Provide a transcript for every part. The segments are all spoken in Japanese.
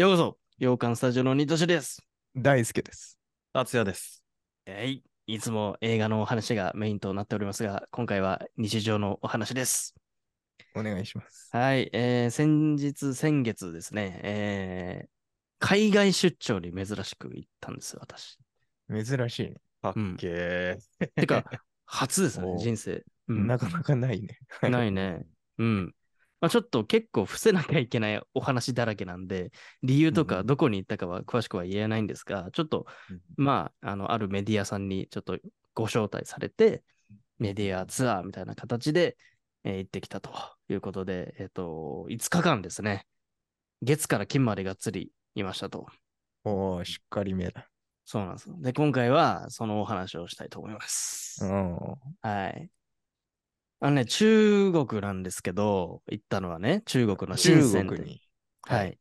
ようこそ、洋館スタジオのニトシです。大輔です。達也です。えい、いつも映画のお話がメインとなっておりますが、今回は日常のお話です。お願いします。はい、えー先日、先月ですね、えー海外出張に珍しく行ったんですよ、私。珍しいね。かっけー。てか、初ですね お、人生。うんなかなかないね。ないね。うん。まあ、ちょっと結構伏せなきゃいけないお話だらけなんで、理由とかうんうんどこに行ったかは詳しくは言えないんですが、ちょっと、まあ、あの、あるメディアさんにちょっとご招待されて、メディアツアーみたいな形で、えー行ってきたということで、えっ、と、5日間ですね。月から金までがっつりいましたと。おー、しっかりめだ。そうなんですよ。で、今回はそのお話をしたいと思います。うん。はい。あのね、中国なんですけど、行ったのはね、中国の深中センって国に。はい。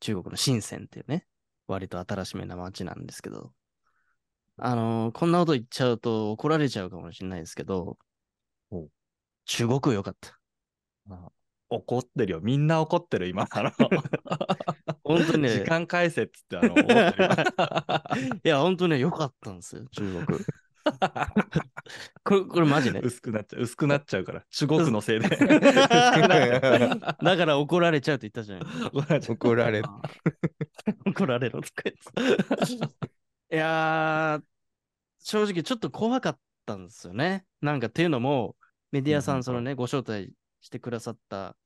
中国の深センっていうね、割と新しめな街なんですけど、あのーこんなこと言っちゃうと怒られちゃうかもしれないですけどお、中国良かった。怒ってるよ。みんな怒ってる、今。あの本当にね 時間返せっつって、あの、いや、本当にね、良かったんですよ、中国。これ、これマジね。薄くなっちゃう。薄くなっちゃうから。中国のせいで。だから怒られちゃうって言ったじゃない。怒られる。怒られろ。いやー、正直ちょっと怖かったんですよね。なんかっていうのも、メディアさうんそのね、ご招待してくださった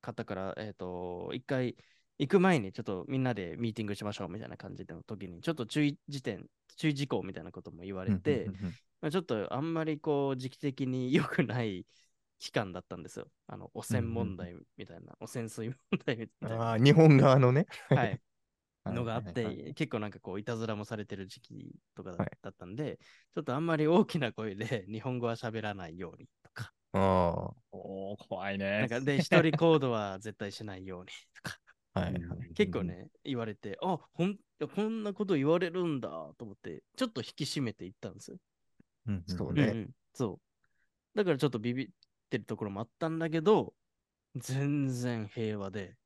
方から、えっ、と、一回行く前にちょっとみんなでミーティングしましょうみたいな感じの時に、ちょっと注意時点、注意事項みたいなことも言われて、まあ、ちょっとあんまりこう時期的に良くない期間だったんですよ。あの、汚染問題みたいな、汚染水問題みたいな。あー日本側のね。はい。はいのがあっはいはいて、結構なんかこう、いたずらもされてる時期とかだ,、はいったんで、ちょっとあんまり大きな声で日本語は喋らないようにとか、あおー、怖いね。なんかで、一人コードは絶対しないようにとか、あ。はいはい。結構ね、言われて、あほんこんなこと言われるんだと思って、ちょっと引き締めていったんですよ。うんうん。そうねうんうんそう。だからちょっとビビってるところもあったんだけど、全然平和で、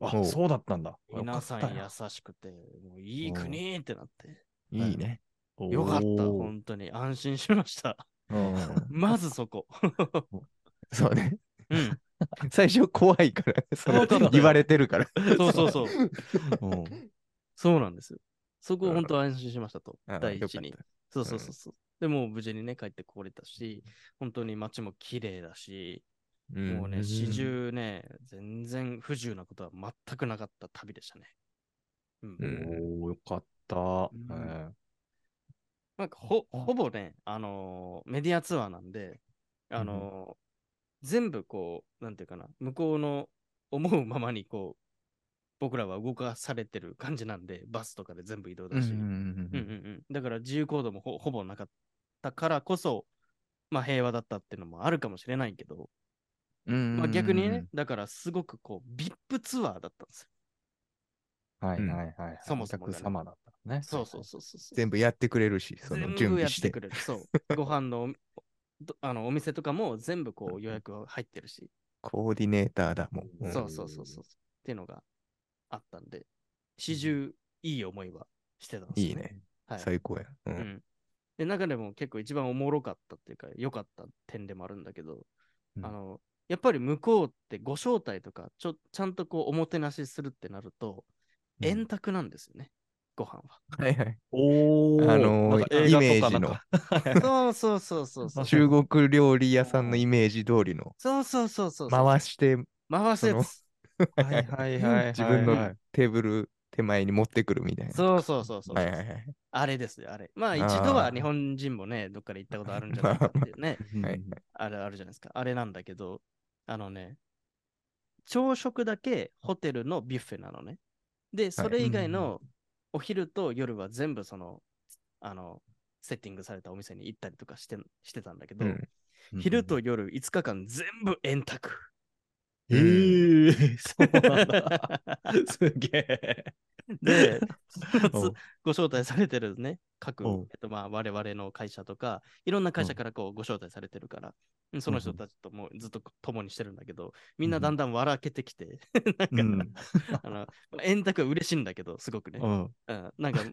あそうだったんだ。皆さん優しくて、もういい国ってなって、いいね。よよかった、本当に安心しました。うん。まずそこ。そうね。うん。最初怖いから、その言われてるから。そうそうそう。うんそうなんですよ。そこうん本当安心しましたと。第一に。そうそうそうそう。でもう無事にね、帰ってこれたし、本当に街も綺麗だし、ったもうね、ん始終ね、全然不自由なことは全くなかった旅でしたね。うん。うんおー、よかった。んえなんかほ、ほぼね、あのーメディアツアーなんで、あのー全部こう、なんていうかな、向こうの思うままにこう、僕らは動かされてる感じなんで、バスとかで全部移動だし。だから自由行動もほほぼなかったからこそ、まあ平和だったっていうのもあるかもしれないけど、うん。まあ逆にね、だからすごくこう、VIP ツアーだったんですよ。うんはいはいはい。そもそもがねお客様だったね。そうそうそうそうそう。全部やってくれるし、その準全部備して。やってくれる。そう。ご飯のあのお店とかも全部こう予約が入ってるし、コーディネーターだもん。うんそうそうそうそう。っていうのがあったんで、始終いい思いはしてたんですよいいね。はい。最高や。う。うんん。で、中でも結構一番おもろかったっていうか、良かった点でもあるんだけど、うんあの、やっぱり向こうってご招待とか、ちょ、ちゃんとこう、おもてなしするってなると、うん円卓なんですよね、ご飯は。はいはい。おー、あのイメージのそうそうそうそうそう。中国料理屋さんのイメージ通りのそうそうそうそう。回して回すやつ。はいはいはい。自分はいのテーブル手前に持ってくるみたいな。そうそうそうそう。はいはいはい。あれですよ、あれ。まあ一度は日本人もね、どっかで行ったことあるんじゃないかっていうね、はいあれあるじゃないですか。あれなんだけど、あのね、朝食だけホテルのビュッフェなのね。で、それ以外のお昼と夜は全部その、あの、セッティングされたお店に行ったりとかしてしてたんだけど、うん。昼と夜5日間全部円卓。うん。ええ。そうなんだ。すげえ。で、う。んご招待されてるね、各、う。んえっとまあ、我々の会社とか、いろんな会社からこうご招待されてるから、うんその人たちともうずっと共にしてるんだけど、みんなだんだん笑けてきて、なんか、あの、円卓は嬉しいんだけど、すごくね。うん。うん、なんか、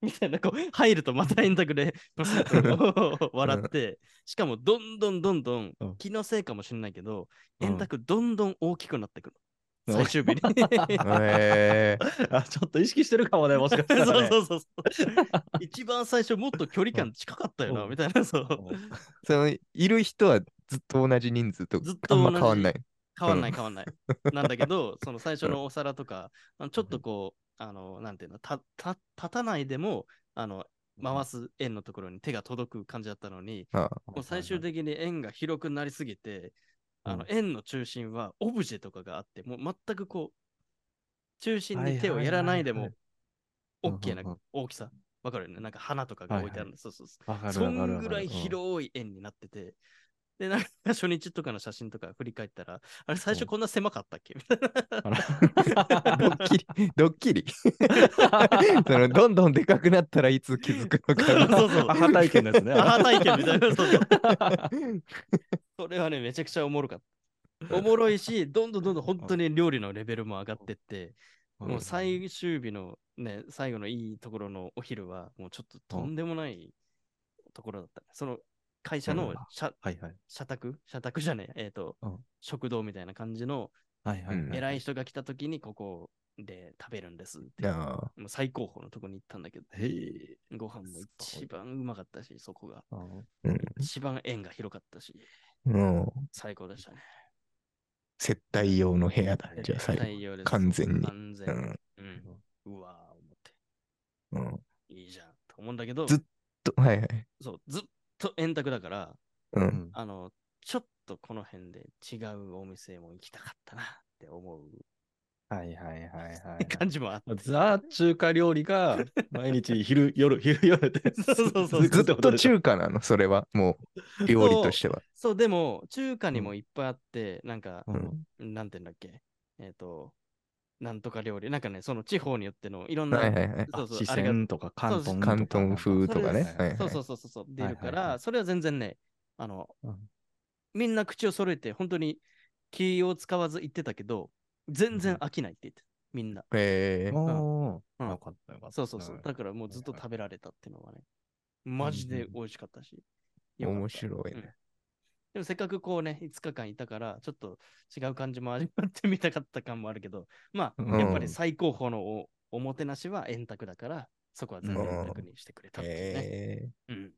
みたいな、こう、入るとまた円卓で、笑って、しかも、どんどんどんどんうん、気のせいかもしれないけど、うん円卓どんどん大きくなってくる。うん最終日に。えー、あ、ちょっと意識してるかもね、もしかしたら、ね。そうそうそうそう。一番最初もっと距離感近かったよな、うんみたいな、そう。そのいる人はずっと同じ人数とずっと変わんない。変わんない変わんない。なんだけど、その最初のお皿とか、ちょっとこう、あの、なんていうの、た、た、立たないでも、あの、回す円のところに手が届く感じだったのに、あもう最終的に円が広くなりすぎて、あの、円の中心はオブジェとかがあって、もう全くこう、中心に手をやらないでも OK な大きさ。わかるよね。なんか花とかが置いてあるの。そうそうそう。そんぐらい広い円になってて、で、なんか初日とかの写真とか振り返ったら、あれ最初こんな狭かったっけ？みたいな。ドッキリ、ドッキリ。そのどんどんでかくなったらいつ気づくのか。そうそうアハ体験ですね。アハ体験みたいな。そうそう それはね、めちゃくちゃおもろかった。おもろいし、どんどんどんどん本当に料理のレベルも上がってって、もう最終日のね、最後のいいところのお昼は、もうちょっととんでもないところだった。その会社の社,、はいはい。社宅？社宅じゃねえ、えっ、と、うん食堂みたいな感じのはいはいうん偉い人が来た時にここで食べるんですって。あもう最高峰のとこに行ったんだけど。ご飯も一番うまかったし、そこが。うん一番縁が広かったし、もう最高でしたね。接待用の部屋だ。じゃあ最後。完全に完全に。うん。うわー、思って。うんいいじゃん。と思うんだけど、ずっとはいはい。そう、ずっと円卓だから、う。うんん。あの、ちょっとこの辺で違うお店も行きたかったなって思うはいはいはいはい。感じもあって。ザ中華料理が 毎日昼、夜、昼、夜って。そうそうそうずっと中華なの、それは。もう、料理としては。そう、でも、中華にもいっぱいあって、なんか、うんなんて言うんだっけ、えっ、と、なんとか料理、なんかね、その地方によってのいろんな、はいはいはい。そうそう、四川とか広東とか。広東風とかね。それはいはい。そうそうそうそう、出るから、はいはいはい。それは全然ね、あの、うん。みんな口を揃えて、本当に気を使わず言ってたけど、全然飽きないって言って、みんな。え。ー、おうん。ーよかったよかった。そうそうそう。だからもうずっと食べられたっていうのはね、マジで美味しかったし。面白いうん。ね。でもせっかくこうね、5日間いたから、ちょっと違う感じも味わってみたかった感もあるけど、まあ、うんやっぱり最高峰のおおもてなしは円卓だから、そこは全然円卓にしてくれたっていうね。えうん。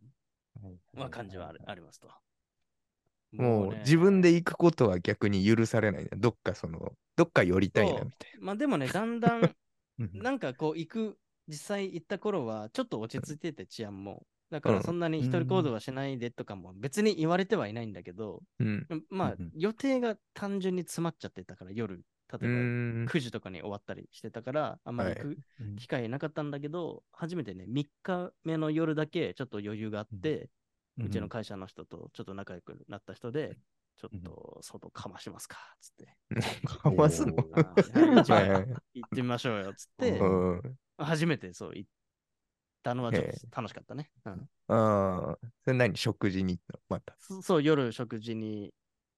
まあ、感じはあるありますと。ー、もうね自分で行くことは逆に許されないな。どっかその、どっか寄りたいなみたいまあでもね、だんだんなんかこう行く、実際行った頃は、ちょっと落ち着いてて治安も。だかうんらそんなに一人行動はしないでとかも別に言われてはいないんだけど、な。うん。まあ予定が単純に詰まっちゃってたから夜、う例えばーん。9時とかに終わったりしてたから、あんまり行くうん機会なかったんだけど、初めてね、3日目の夜だけちょっと余裕があって、うちの会社の人とちょっと仲良くなった人で、ちょっと外かましますかっつって。かわすの 行ってみましょうよっつって、うん。初めてそう行ったのはちょっへと楽しかったね。うん。ああ、それ何食事に行ったのまた。そそう、夜食事に、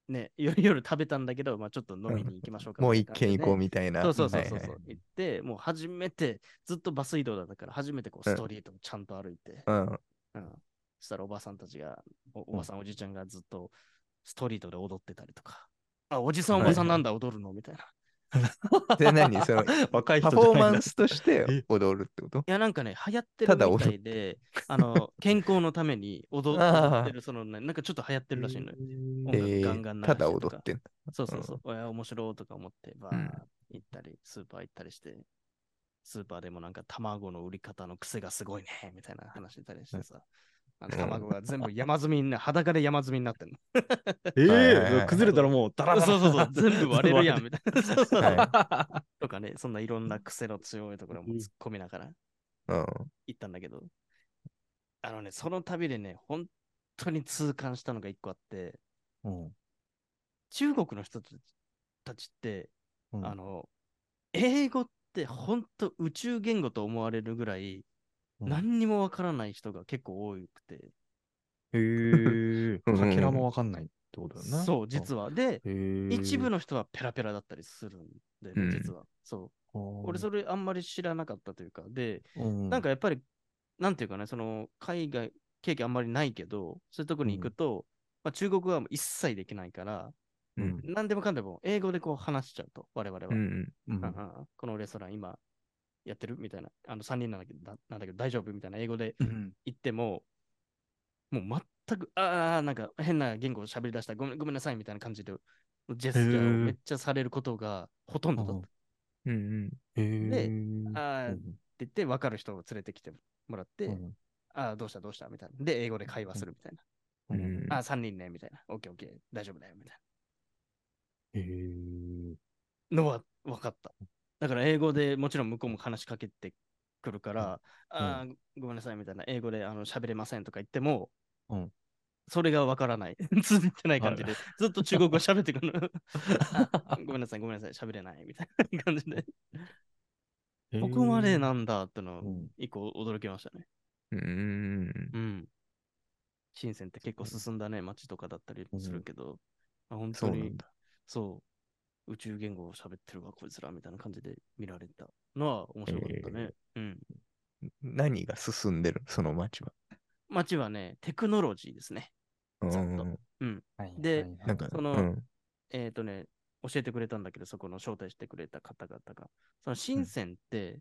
ね、夜 夜食べたんだけど、まあ、ちょっと飲みに行きましょうかもう一みたいな感じで軒行こうみたいな。そうそうそうそうそう、はいはい行って、もう初めて、ずっとバス移動だったから、初めてこうストリートをちゃんと歩いて、うん。うん。そしたらおばさんたちが、おおばさん、おじちゃんがずっとストリートで踊ってたりとか、あ、おじさん、おばさんなんだ、踊るの？みたいな。で、何？その、若い人パフォーマンス。スとして踊るってこと？いや、なんかね、流行ってるみたいで、あの、健康のために踊っ てる、そのね、なんかちょっと流行ってるらしいのよ。音え楽ガンガンただしてとか踊ってんだ。そうそうそう。おや、面白いとか思って、バーうん行ったり、スーパー行ったりして、スーパーでもなんか卵の売り方の癖がすごいね、みたいな話したりしてさ。あの卵が全部山積みにな、裸で山積みになってんの。ええ崩れたらもうダラダラ。そうそうそう、全部割れるやん、みたいな。そうそうは とかね、そんないろんな癖の強いところも突っ込みながらうん。行ったんだけど、あのね、その旅でね、本当に痛感したのが一個あって、うん。中国の人たちたちって、うん。あの、英語って本当宇宙言語と思われるぐらい、うん何にもわからない人が結構多くて、へえ。うんかけらもわかんないってことだよね。そう、実は。は。で、一部の人はペラペラだったりするんで、うん実は。そう。俺、それあんまり知らなかったというか、で、うんなんかやっぱり、なんていうかね、その、海外経験あんまりないけど、そういうとこに行くと、まあ、中国語はもう一切できないから、うん何でもかんでも英語でこう話しちゃうと、我々は。うんうんうんうんこのレストラン今やってる？みたいな、あの3人なんだけどだなんだけど大丈夫？みたいな英語でうん言っても、もう全く、ああ、なんか変な言語を喋り出した。ごめん、ごめんなさいみたいな感じで、ジェスチャーをめっちゃされることがほとんどだった。ってうんであーうん言って、分かる人を連れてきてもらって、うんああ、どうした？どうした？みたいな。で、英語で会話するみたいうんうん。な。ああ、3人ね、みたいな。オッケーオッケー、大丈夫だよ、みたいへー。なのは分かった。だから英語でもちろん向こうも話しかけてくるから、ああ、ごめんなさいみたいな、英語であの喋れませんとか言っても、うんそれが分からない。続いてない感じで、ずっと中国語喋ってくる ごめんなさい、ごめんなさい、喋れないみたいな感じで。ここまでなんだっての一個驚きましたね。うんうん。深センって結構進んだね、街とかだったりするけど、あ本当に。そう、宇宙言語を喋ってるわ、こいつらみたいな感じで見られたのは面白かったね。うん。何が進んでるその街は。街はね、テクノロジーですね。ではいはいなんか、そのうんえっ、とね、教えてくれたんだけど、そこの招待してくれた方々が、その深センって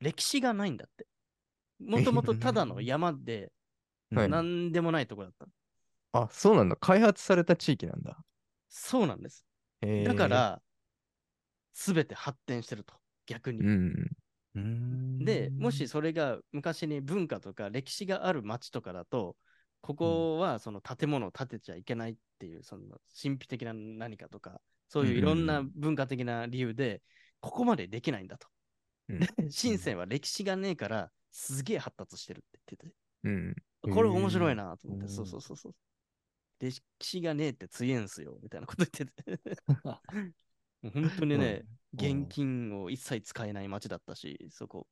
歴史がないんだって。もともとただの山で、はいなんでもないとこだった。あ、そうなんだ。開発された地域なんだ。そうなんです。へーだか、ら、すべて発展してると、逆に。うん。うーんで、もしそれが昔に文化とか歴史がある町とかだと、ここはその建物を建てちゃいけないっていう、その神秘的な何かとか、そういういろんな文化的な理由で、ここまでできないんだと。うんで、深センは歴史がねえから、すげえ発達してるって言ってうん。て、これ面白いなと思って、へーそうそうそうそう。歴史がねえって強えんすよ、みたいなこと言ってて。もう本当にね、うん現金を一切使えない街だったし、そこ。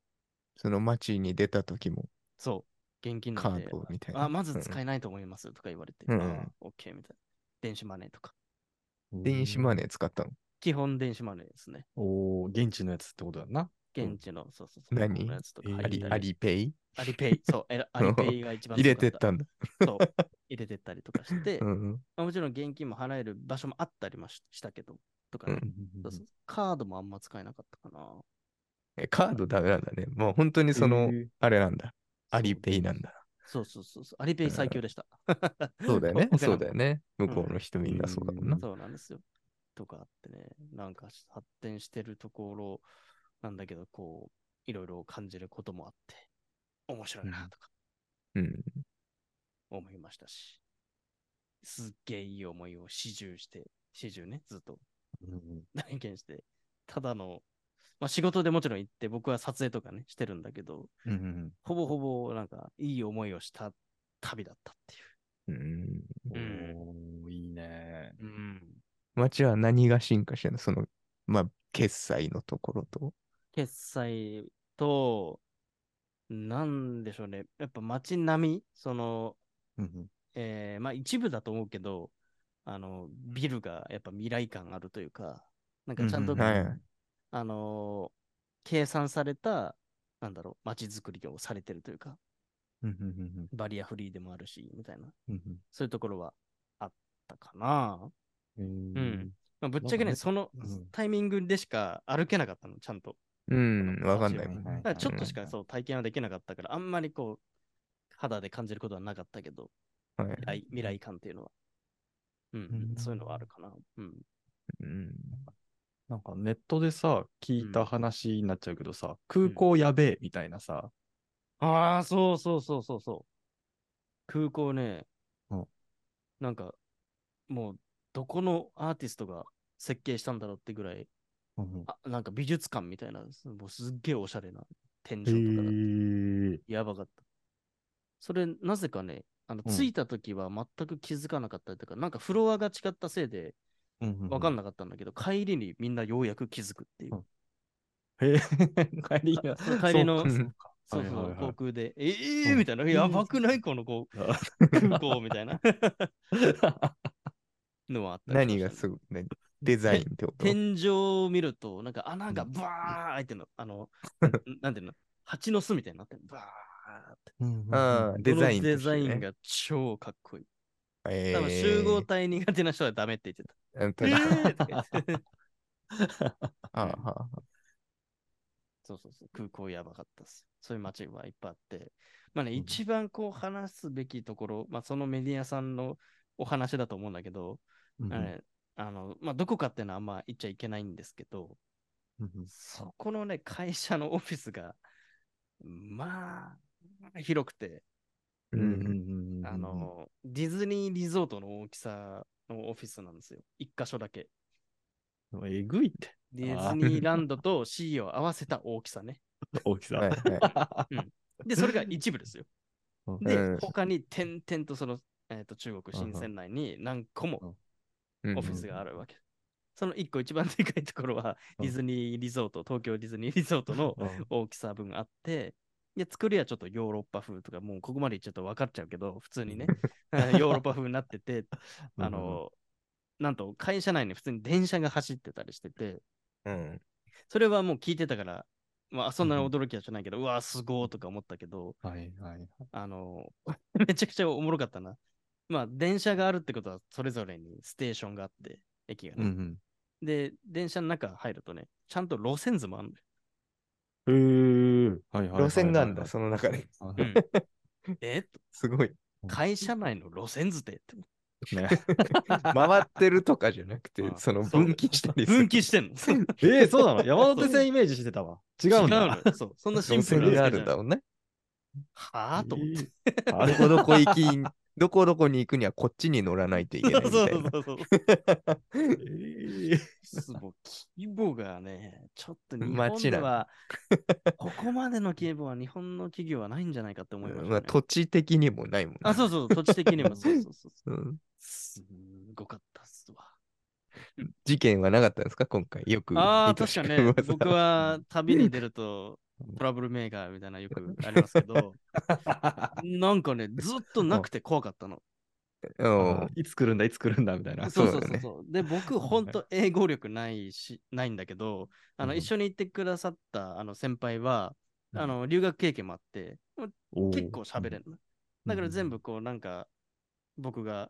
その街に出た時もそう、現金なカードみたいな。あ、まず使えないと思いますとか言われて、うんあオッケーみたいな。電子マネーとか。うん電子マネー使ったの？基本電子マネーですね。おー現地のやつってことだな？現地の、そうそうそう。何？のやつとかえーアリア入ったりリペイ？アリペイ。そう、え アリペイが一番入れてったんだ。そう、入れてったりとかして、ま うんあもちろん現金も払える場所もあったりもししたけど、とかね、うんカードもあんま使えなかったかな。えカードダメなんだね。もう本当にそのあれなんだ。アリペイなんだ。そうそうそうそう。アリペイ最強でした。そうだよね。そうだよね。向こうの人みんなそうだもんな。そうなんですよ。とかあってね、なんか発展してるところなんだけど、こう、いろいろ感じることもあって、面白いなとかうん。思いましたし、すっげえいい思いを始終して、始終ね、ずっとうん体験して、ただの、まあ仕事でもちろん行って、僕は撮影とかね、してるんだけど、うんうんほぼほぼなんかいい思いをした旅だったってうん。いう。おーいいね。うん。街は何が進化してるの？その、まあ、決済のところと？決済と、なんでしょうね。やっぱ街並み、その、うんえーまあ一部だと思うけど、あの、ビルがやっぱ未来感あるというか、なんかちゃんと、うんはいはい。あのー計算された、なんだろう、街づくりをされてるというか、バリアフリーでもあるし、みたいな、うんそういうところはあったかな。うんうん。まあ、ぶっちゃけね、そのうん。タイミングでしか歩けなかったの、ちゃんと。うん、わかんないもんね。だからちょっとしかうんそう体験はできなかったから、あんまりこう、肌で感じることはなかったけど、うんはい未来未来感っていうのは。うん、うんそういうのはあるかな。うん。うんなんかネットでさ、聞いた話になっちゃうけどさ、空港やべえみたいなさ、ああ、そうそうそうそうそう。空港ね、うんなんか、もう、どこのアーティストが設計したんだろうってぐらい、うんあなんか美術館みたいな、もうすっげえおしゃれな天井へとかだった。ー。やばかった。それ、なぜかね、あの、うん。着いた時は全く気づかなかったりとか、なんかフロアが違ったせいで、なわかんなかったんだけど、帰りにみんなようやく気づくっていう。い。へえ、帰りが。そう帰りのそうか。そうそう、はいはいはい。航空で、ええー、うんみたいな、やばくない？このこうあ空港みたいな。のはあったりしましたね何がすごい、何？デザインってこと？天井を見ると、なんか穴がバー開いてるの。あの、なんなんていうの？蜂の巣みたいになってる。バーって。ああ、デザインこのデ。ザインが超かっこいい。え多分集合体苦手な人はダメって言ってた。えだーとか言って ああはあそうそうそう、空港やばかったです。そういう街はいっぱいあって。まあね、うん一番こう話すべきところ、まあそのメディアさんのお話だと思うんだけど、うんあの、まあどこかっていうのはあんま言っちゃいけないんですけど、うんそこのね、会社のオフィスが、まあ、広くて、うんうんうんうんあの、ディズニーリゾートの大きさのオフィスなんですよ。一箇所だけ。えぐいって。ディズニーランドと C を合わせた大きさね。大きさ。はいはで、それが一部ですよ。で、うん他に点々とその、えー、と中国新鮮内に何個もいオフィスがあるわけ。その一個一番でかいところは、うん。ディズニーリゾート、東京ディズニーリゾートのうん。大きさ分あって、で、作りはちょっとヨーロッパ風とか、もうここまで言っちゃうと分かっちゃうけど、普通にね、ヨーロッパ風になってて、あの、なんと会社内に普通に電車が走ってたりしてて、うん。それはもう聞いてたから、まあそんなに驚きはしないけど、うわ、すごーとか思ったけど、はいはい。あの、めちゃくちゃおもろかったな。まあ電車があるってことは、それぞれにステーションがあって、駅がね。うんうん。で、電車の中入るとね、ちゃんと路線図もあるんだよ。へえ。はいはいはいはい。路線があんだ、その中で。はいうん、え？すごい。会社内の路線図でって？ね。回ってるとかじゃなくてあ、その分岐したりする。分岐してんの。そ うえー、そうなの？山手線イメージしてたわ。違うんだ。違う。そう。そんなシン路プルな線があるんだもんね。はぁと思って。えーあれどこどこ行き、どこどこに行くにはこっちに乗らないといけないみたそういな。そうそう。えーすごい規模がね、ちょっと日本では、ここまでの規模は日本の企業はないんじゃないかって思いました、ねまあ、土地的にもないもんね。あ、そうそう、土地的にもそうそうそうそう。うんすごかったっすわ。事件はなかったんですか？今回。よく。ああ、確かね、噂僕は旅に出るとトラブルメーカーみたいなのよくありますけど、なんかね、ずっとなくて怖かったの。うん。いつ来るんだ、いつ来るんだみたいな。そうそうそうそう。で、僕、本当英語力ないし、ないんだけど、あの、うん。一緒に行ってくださったあの先輩は、うん。あの、留学経験もあって、おー。結構喋れるの。だから全部こう、なんか、僕が、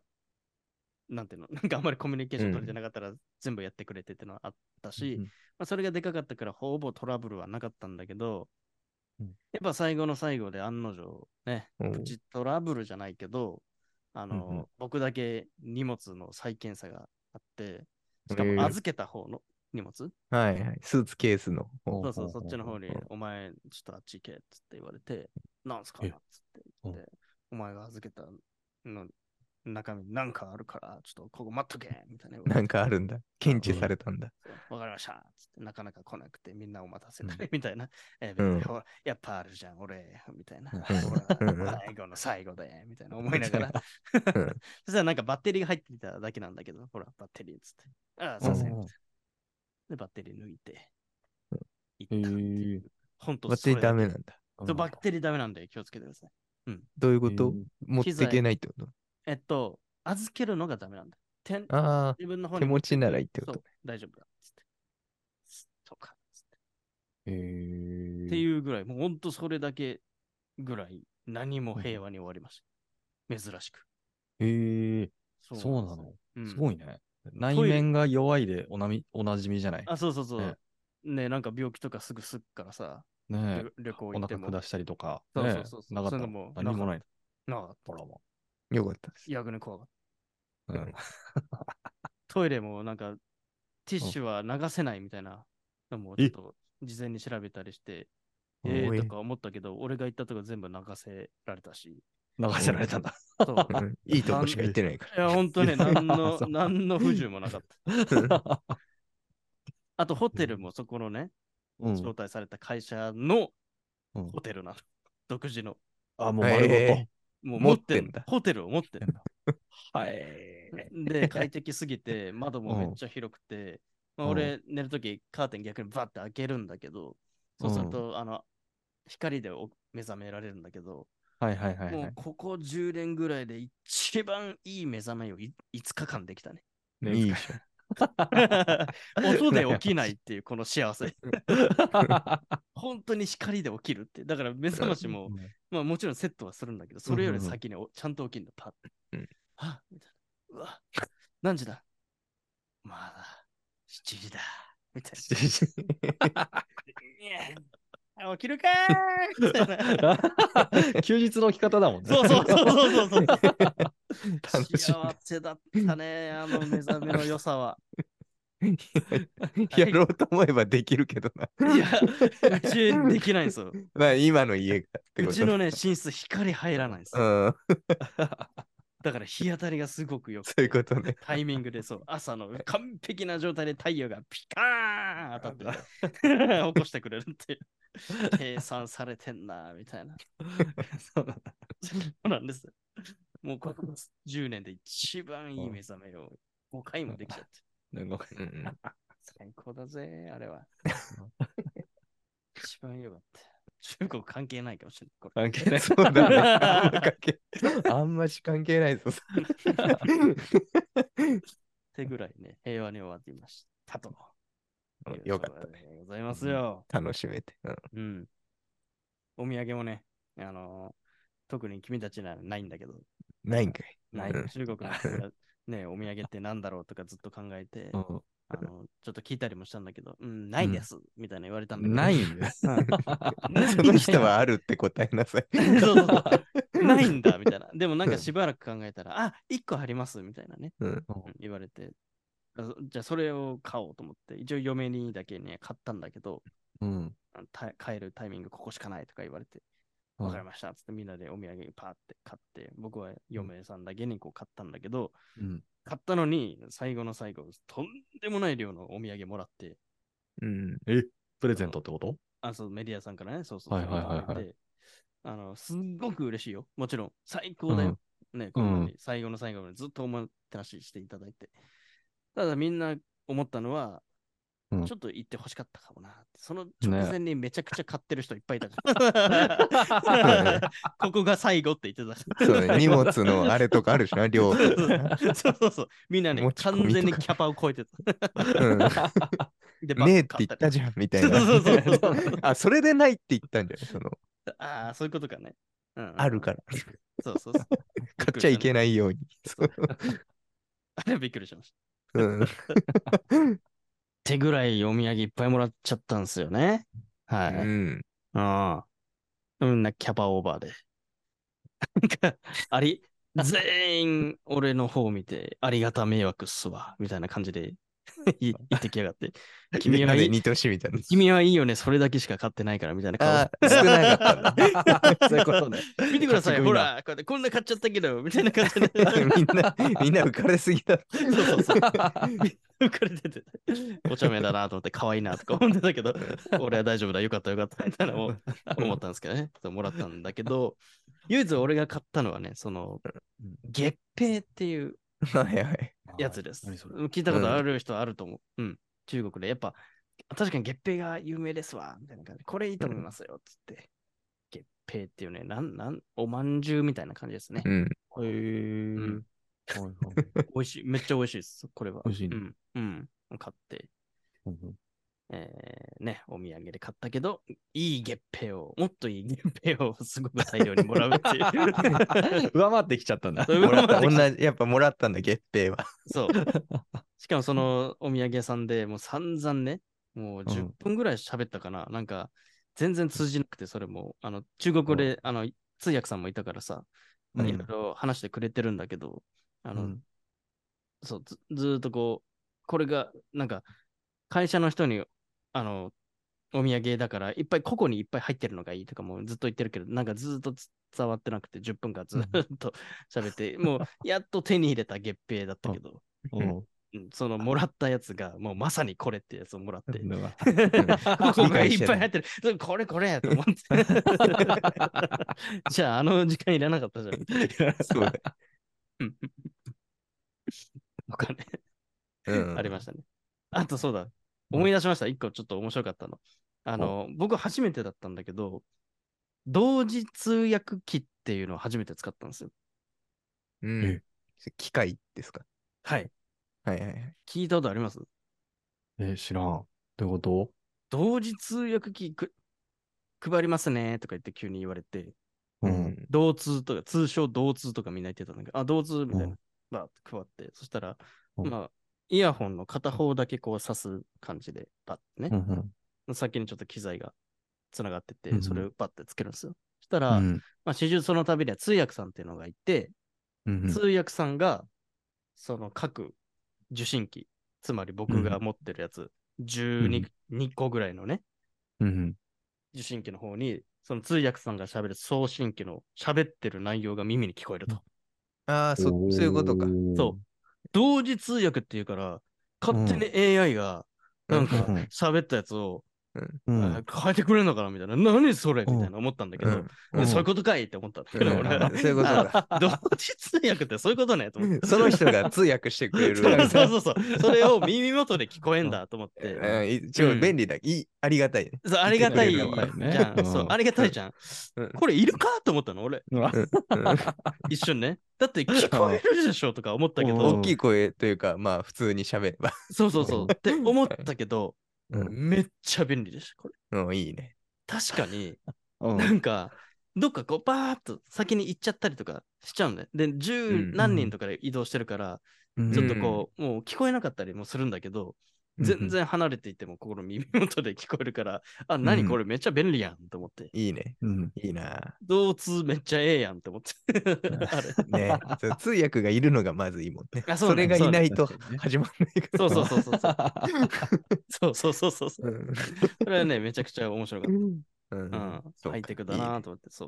なんていうの、なんかあんまりコミュニケーション取れてなかったら全部やってくれてっていうのはあったし、うんまあ、それがでかかったからほぼトラブルはなかったんだけど、うん。やっぱ最後の最後で案の定ね、うん。プチトラブルじゃないけど、あの、うんうん。僕だけ荷物の再検査があって、しかも預けた方の荷物、はいはい。スーツケースの。ほそうそう、そっちの方にお前、ちょっとあっち行けっつって言われて、なんすかえ。っつって言って、お前が預けたの中身なんかあるから、ちょっとここ待っとけみたいな。なんかあるんだ。検知されたんだ。わかりましたつってなかなか来なくてみんなを待たせたりみたいな。えうんやっぱあるじゃん、俺、みたいな。最後の最後で、みたいな思いながら。うん そしたらなんかバッテリーが入っていただけなんだけど、ほら、バッテリーっつって。ああ、させん。うんで、バッテリー抜いて、へ行ったっていえう。本当バッテリーダメなんだ。そうバッテリーダメなんで気をつけてください。どういうこと？持っていけないってこと？えっと、預けるのがダメなんだ。手ああ、自分の方に手持ちならいいってこと？そう。大丈夫だ。つって。とか、つって。へえ。っていうぐらい、もう本当それだけぐらい何も平和に終わりました。珍しく。へえ。そそうなの？うんすごいね。内面が弱いでおなみおなじみじゃない？あ、そうそうそう。ねねなんか病気とかすぐすっからさ、ね旅旅行お行っても。腹下したりとか。そうねそうそうそうなかったそういうのも何もない。なかったほらもよかったです。逆に怖かった。う。う んトイレもなんか、ティッシュは流せないみたいなのもちょっと事前に調べたりして、えおいーとか思ったけど、俺が行ったとこ全部流せられたし。流せられたんだ。そう。うんいいとこしか行ってないかいや、本当ね、何の何の不自由もなかった。ら。あと、ホテルもそこのね、うん招待された会社のうんホテルなの。独自の。あ、もう丸ごえもう持ってんだホテルを持ってる。と。はい。で、快適すぎて、窓もめっちゃ広くて、まあ、うん俺、寝るときカーテン逆にバッて開けるんだけど、そうすると、あの、光でお目覚められるんだけど、はいはいはいはい。もうここ10年ぐらいで一番いい目覚めをい5日間できたね。ねいいでしょ。音で起きないっていうこの幸せ。本当に光で起きるって。だから目覚ましも、まあもちろんセットはするんだけど、それより先におちゃんと起きるの、パッて。うんはっみたいな。うわ、何時だ？まだ7時だ。みたいな。起きるかー 休日の起き方だもんね。そうそうそうそうそう。楽しい幸せだったね、あの目覚めの良さは。やろうと思えばできるけどな。いや、うちできないんですよ。まあ今の家がうちのね、寝室光入らないんですよ。うん、だから日当たりがすごくよくそういうことね。タイミングでそう、朝の完璧な状態で太陽がピカーン当たって、起こしてくれるっていう。計算されてんな、みたいな。そうなんです。もうここ10年で一番いい目覚めを5回もできちゃって。なんかうんうん最高だぜ、あれは。一番良かった。中国関係ないかもしれない。関係ない。そうだね。あんま関係あんまし関係ないぞ。ってぐらいね、平和に終わっていましたと。うんよかったね。ね。ございますよ。楽しめて。うんうん。お土産もね、あのー特に君たちにはないんだけど、ないんかい。ないうん中国の人がね、お土産ってなんだろうとかずっと考えて、うんあのちょっと聞いたりもしたんだけど、うん、ないです、みたいな言われたんだけど。ないんです。うん その人はあるって答えなさい。そうそうそう。ないんだ、みたいな。でもなんかしばらく考えたら、あ、1個あります、みたいなね、うんうん言われて。じゃあそれを買おうと思って、一応嫁にだけね、買ったんだけど、うん。あのた買えるタイミングここしかないとか言われて、うんわかりました。つってみんなでお土産パーって買って、僕は嫁さんだけにこう買ったんだけど、うん。買ったのに最後の最後、とんでもない量のお土産もらって、うん。え、プレゼントってこと？あ、そう、メディアさんからね、そうそう。はいはいはいはい言われてあの、すっごく嬉しいよ。もちろん、最高だよ。ね、こんなに最後の最後までずっとおもてなししていただいて。ただみんな思ったのは、うんちょっと言ってほしかったかもな。その直前にめちゃくちゃ買ってる人いっぱいいたから。ここが最後って言ってたから。そうね。荷物のあれとかあるしな、量。そうそうそう。みんなね完全にキャパを超えてた。うんでねえって言ったじゃん、みたいな。そうそうそうあ、それでないって言ったんじゃないその、ああ、そういうことかね。うんあるから。そうそうそう。買っちゃいけないように。あれびっくりしました。うん。ってぐらいお土産いっぱいもらっちゃったんですよね。はい。うん。ああ。みんなキャパオーバーで。なんか、あり、全員俺の方を見て、ありがた迷惑っすわ、みたいな感じで 言 言ってきやがって。君 君はいはいみたいな。君はいいよね、それだけしか買ってないから、みたいな顔少なかった。そういうことね。見てください、ほら、ここんな買っちゃったけど、みたいな感じで。みんな、みんな浮かれすぎだ。そうそうそう。浮かれてて、お茶目だなと思って、可愛いなとか思ってたけど、俺は大丈夫だ、よかったよかったみたいなのを思ったんですけどね。そうもらったんだけど、唯一俺が買ったのはね、その、月餅っていう はいはい。やつです。聞いたことある人あると思う。うん。中国で。やっぱ、確かに月餅が有名ですわ、みたいな感じで、これいいと思いますよ、つって。月餅っていうね、なん、なん、おまんじゅうみたいな感じですね。うん。へえ。んはいはい 美味しい、めっちゃ美味しいです、これは。美味しいねうん。うん。買って、うんうんえーね、お土産で買ったけど、いい月餅を、もっといい月餅をすごく大量にもらうっていう。上回ってきちゃったんだ。っ同じ、やっぱもらったんだ、月餅は。そう。しかもそのお土産屋さんでもう散々ね、もう10分ぐらい喋ったかな。なんか、全然通じなくて、それも、あの、中国語で、あの、通訳さんもいたからさ、うんいろいろ話してくれてるんだけど、あの、うんそうず、ずーっとこう、これが、なんか、会社の人に、あの、お土産だから、いっぱい、個々にいっぱい入ってるのがいいとかもずっと言ってるけど、なんかずーっと伝わってなくて、10分間ずーっと喋って、もう、やっと手に入れた月餅だったけど、そのもらったやつが、もうまさにこれってやつをもらって、ここがいっぱい入ってる。それこれこれと思って。じゃあ、あの時間いらなかったじゃん。そうだ。うん。とかね、うん。ありましたね。あとそうだ、思い出しました。一個ちょっと面白かったの。あの、僕初めてだったんだけど、同時通訳機っていうのを初めて使ったんですよ。うんえ機械ですか？はい。はいはいはい。聞いたことあります？え、知らん。どういうこと？同時通訳機く配りますねとか言って急に言われて、うん。同通とか、通称同通とかみんな言ってたんだけど、あ、同通みたいな、うんバーって配って、そしたら、うんまあ、イヤホンの片方だけこう刺す感じで、パッてね、うんうん。先にちょっと機材がつながってて、うんそれをパッてつけるんですよ。そしたら、うんまあ、始終その度には通訳さんっていうのがいて、うん通訳さんが、その各受信機、つまり僕が持ってるやつ、12、2個ぐらいのね、うん受信機の方に、その通訳さんが喋る送信機の喋ってる内容が耳に聞こえると。ああ、そそういうことか。そう。同時通訳っていうから、勝手に AI が、なんかうん。喋ったやつを、うん。あ変えてくれるのかなみたいな。何それ？みたいな思ったんだけど、うんでそういうことかいって思ったんだけど、うん俺。そういうことか。あ同時通訳ってそういうことねと思って。その人が通訳してくれる。そうそうそうそう。それを耳元で聞こえんだと思って。うん一応便利だ。いい、ありがたいね。そうありがたいじゃん。うんそう、ありがたいじゃんうん。これいるかと思ったの、俺。一瞬ね。だって聞こえるでしょとか思ったけうんど大、きい声というか、まあ普通に喋れば。そうそうそう。って思ったけど、うんめっちゃ便利でした。これ。うん、いいね。確かに、うんなんか、どっかこう、バーっと先に行っちゃったりとかしちゃうんだよ。で、十うん何人とかで移動してるから、うんちょっとこう、もう聞こえなかったりもするんだけど、全然離れていても、ここの耳元で聞こえるから、あ、何これめっちゃ便利やんと思って。いいね。うん。いいな。同通めっちゃええやんと思って。ね通訳がいるのがまずいいもんね。あそうねそれがいないと始まんないから。そうそうそうそうそう。そうそうそうそれはね、めちゃくちゃ面白かった。うんハイテクだなと思って、そう。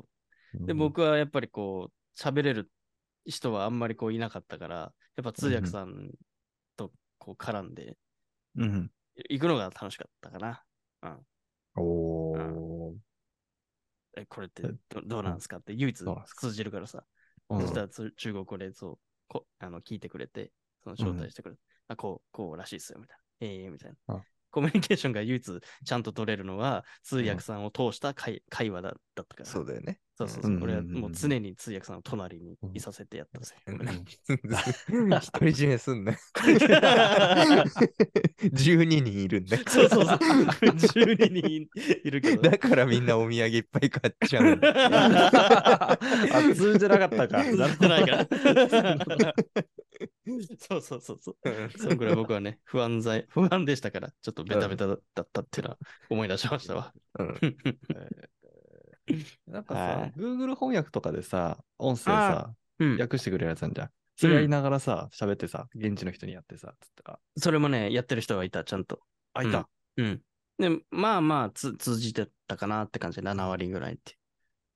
うんで、僕はやっぱりこう、喋れる人はあんまりこういなかったから、やっぱ通訳さんとこう絡んで、うん。行くのが楽しかったかな。おー。え、これってどどうなんですかって唯一通じるからさ。うんそしたらつ中国語でそうこあの聞いてくれて、その招待してくれて、あ、こう、こうらしいっすよ、みたいな。ええみたいなあ。コミュニケーションが唯一ちゃんと取れるのは、通訳さんを通した会,、会話だだったから。そうだよね。そうそうそうはもう常に通訳さんの隣にうんいさせてやったんですよ。うんこれね独り占めすんな。12人いるんだよ。そうそうそう。12人いるけど。だからみんなお土産いっぱい買っちゃうんだよ。あ、通じなかったか。通じてないから。そうそうそうそう。そのくらい僕はね、不安剤、不安でしたから、ちょっとベタベタだったっていうのは思い出しましたわ。うん なんかはいさ、Google 翻訳とかでさ、音声あさ、うん。訳してくれるやつなんじゃん。それやりながらさ、喋ってさ、現地の人にやってさ、つったら。それもね、やってる人はいた、ちゃんと。あ、いた？うん。で、まあまあつ、通じてたかなって感じで、7割ぐらいって。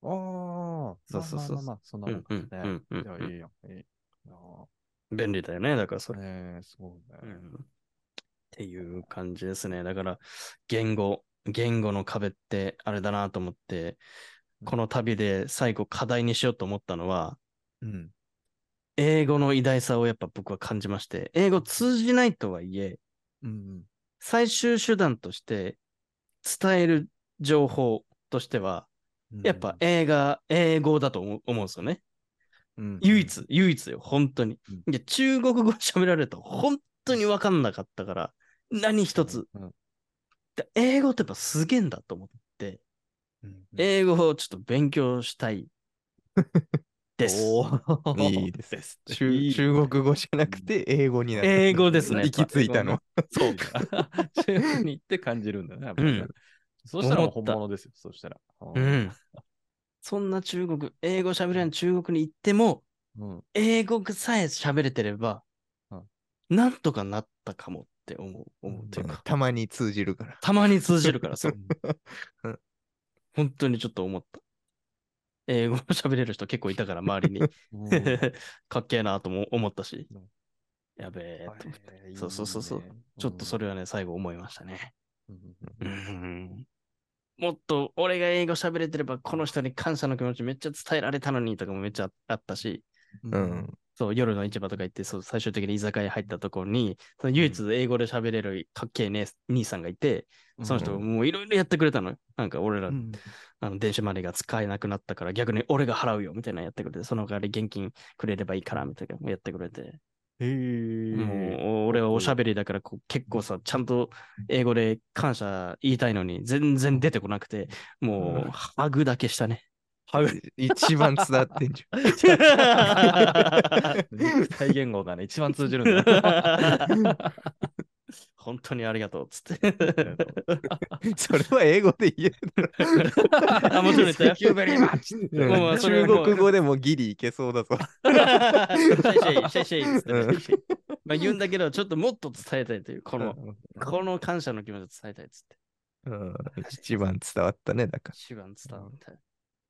ああ、そうそうそうまあまあまあ、そんなもんかね。うんうんうんうんいや、いいよ。いいよ便利だよね、だからそれ。ねえ、そうね。うんっていう感じですね。だから、言語、言語の壁ってあれだなと思って、この旅で最後課題にしようと思ったのは、うん。英語の偉大さをやっぱ僕は感じまして、英語通じないとはいえ、うん最終手段として伝える情報としては、うん。やっぱ映画、英語だと思うんですよね。うん、唯一、唯一よ、本当にうん。中国語喋られると本当にわかんなかったから、何一つ。英語ってやっぱすげえんだと思って、うん英語をちょっと勉強したい です。いいです。中中国語じゃなくて英語になった。英語ですね行き着いたの。そうか。中国に行って感じるんだね。うんそしたら本物ですよ。そしたら。うん。そんな中国、英語喋れない中国に行っても、うん。英語さえ喋れてればうん、なんとかなったかもって思う、思うというか、たまに通じるから。たまに通じるからさう。ん、本当にちょっと思った。英語喋れる人結構いたから、周りに。うん かっけえなとも思ったし。うん、やべえと思って。えーそうそうそうそう。ちょっとそれはね、最後思いましたね。もっと俺が英語喋れてれば、この人に感謝の気持ちめっちゃ伝えられたのにとかもめっちゃあったし、うん。そう、夜の市場とか行って、そう、最終的に居酒屋入ったところに、その唯一英語で喋れるかっけえね兄さんがいて、その人がもういろいろやってくれたのよ。なんか俺ら、うん。あの電子マネーが使えなくなったから逆に俺が払うよみたいなのやってくれて、その代わり現金くれればいいからみたいなのやってくれて、へえ。もう俺はおしゃべりだからこう結構さ、ちゃんと英語で感謝言いたいのに全然出てこなくて、もうハグだけしたね。一番伝わってんじ肉体言語がね、一番通じるんだ。本当にありがとうっつって。ゃん。それは英語で言えるあもちろん言ったよ中国語でもギリいけそうだぞ。シェイシェイ、シェイシェイっつってねうんシェイシェイまあ言うんだけど、ちょっともっと伝えたいという、この、この感謝の気持ちを伝えたいっつって。うん一番伝わったね、だか一番伝わった。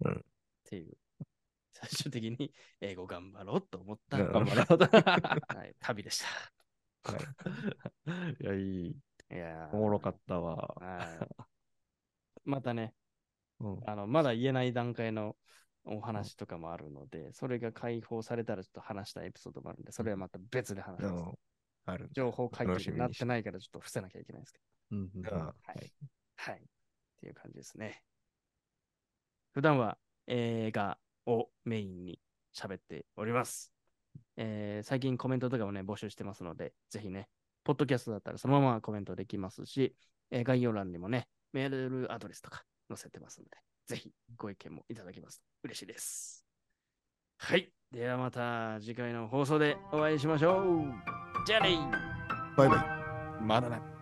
うんっていう。最終的に英語頑張ろうと思った、うん頑張ろう はい、旅でし いや、いい。た。いやーおもろかったわ。はいまたね、うんあの、まだ言えない段階のお話とかもあるので、それが解放されたらちょっと話したいエピソードもあるんで、それはまた別で話しら。ます。うんある情報解禁になってないからちょっと伏せなきゃいけないんですけうんうん。はい。はい。っていう感じですね。普段は映画をメインに喋っております。えー最近コメントとかもね、募集してますので、ぜひね、ポッドキャストだったらそのままコメントできますし、えー概要欄にもね、メールアドレスとか載せてますので、ぜひご意見もいただけますと嬉しいです。はい。ではまた次回の放送でお会いしましょう。じゃあねバイバイ。まだね。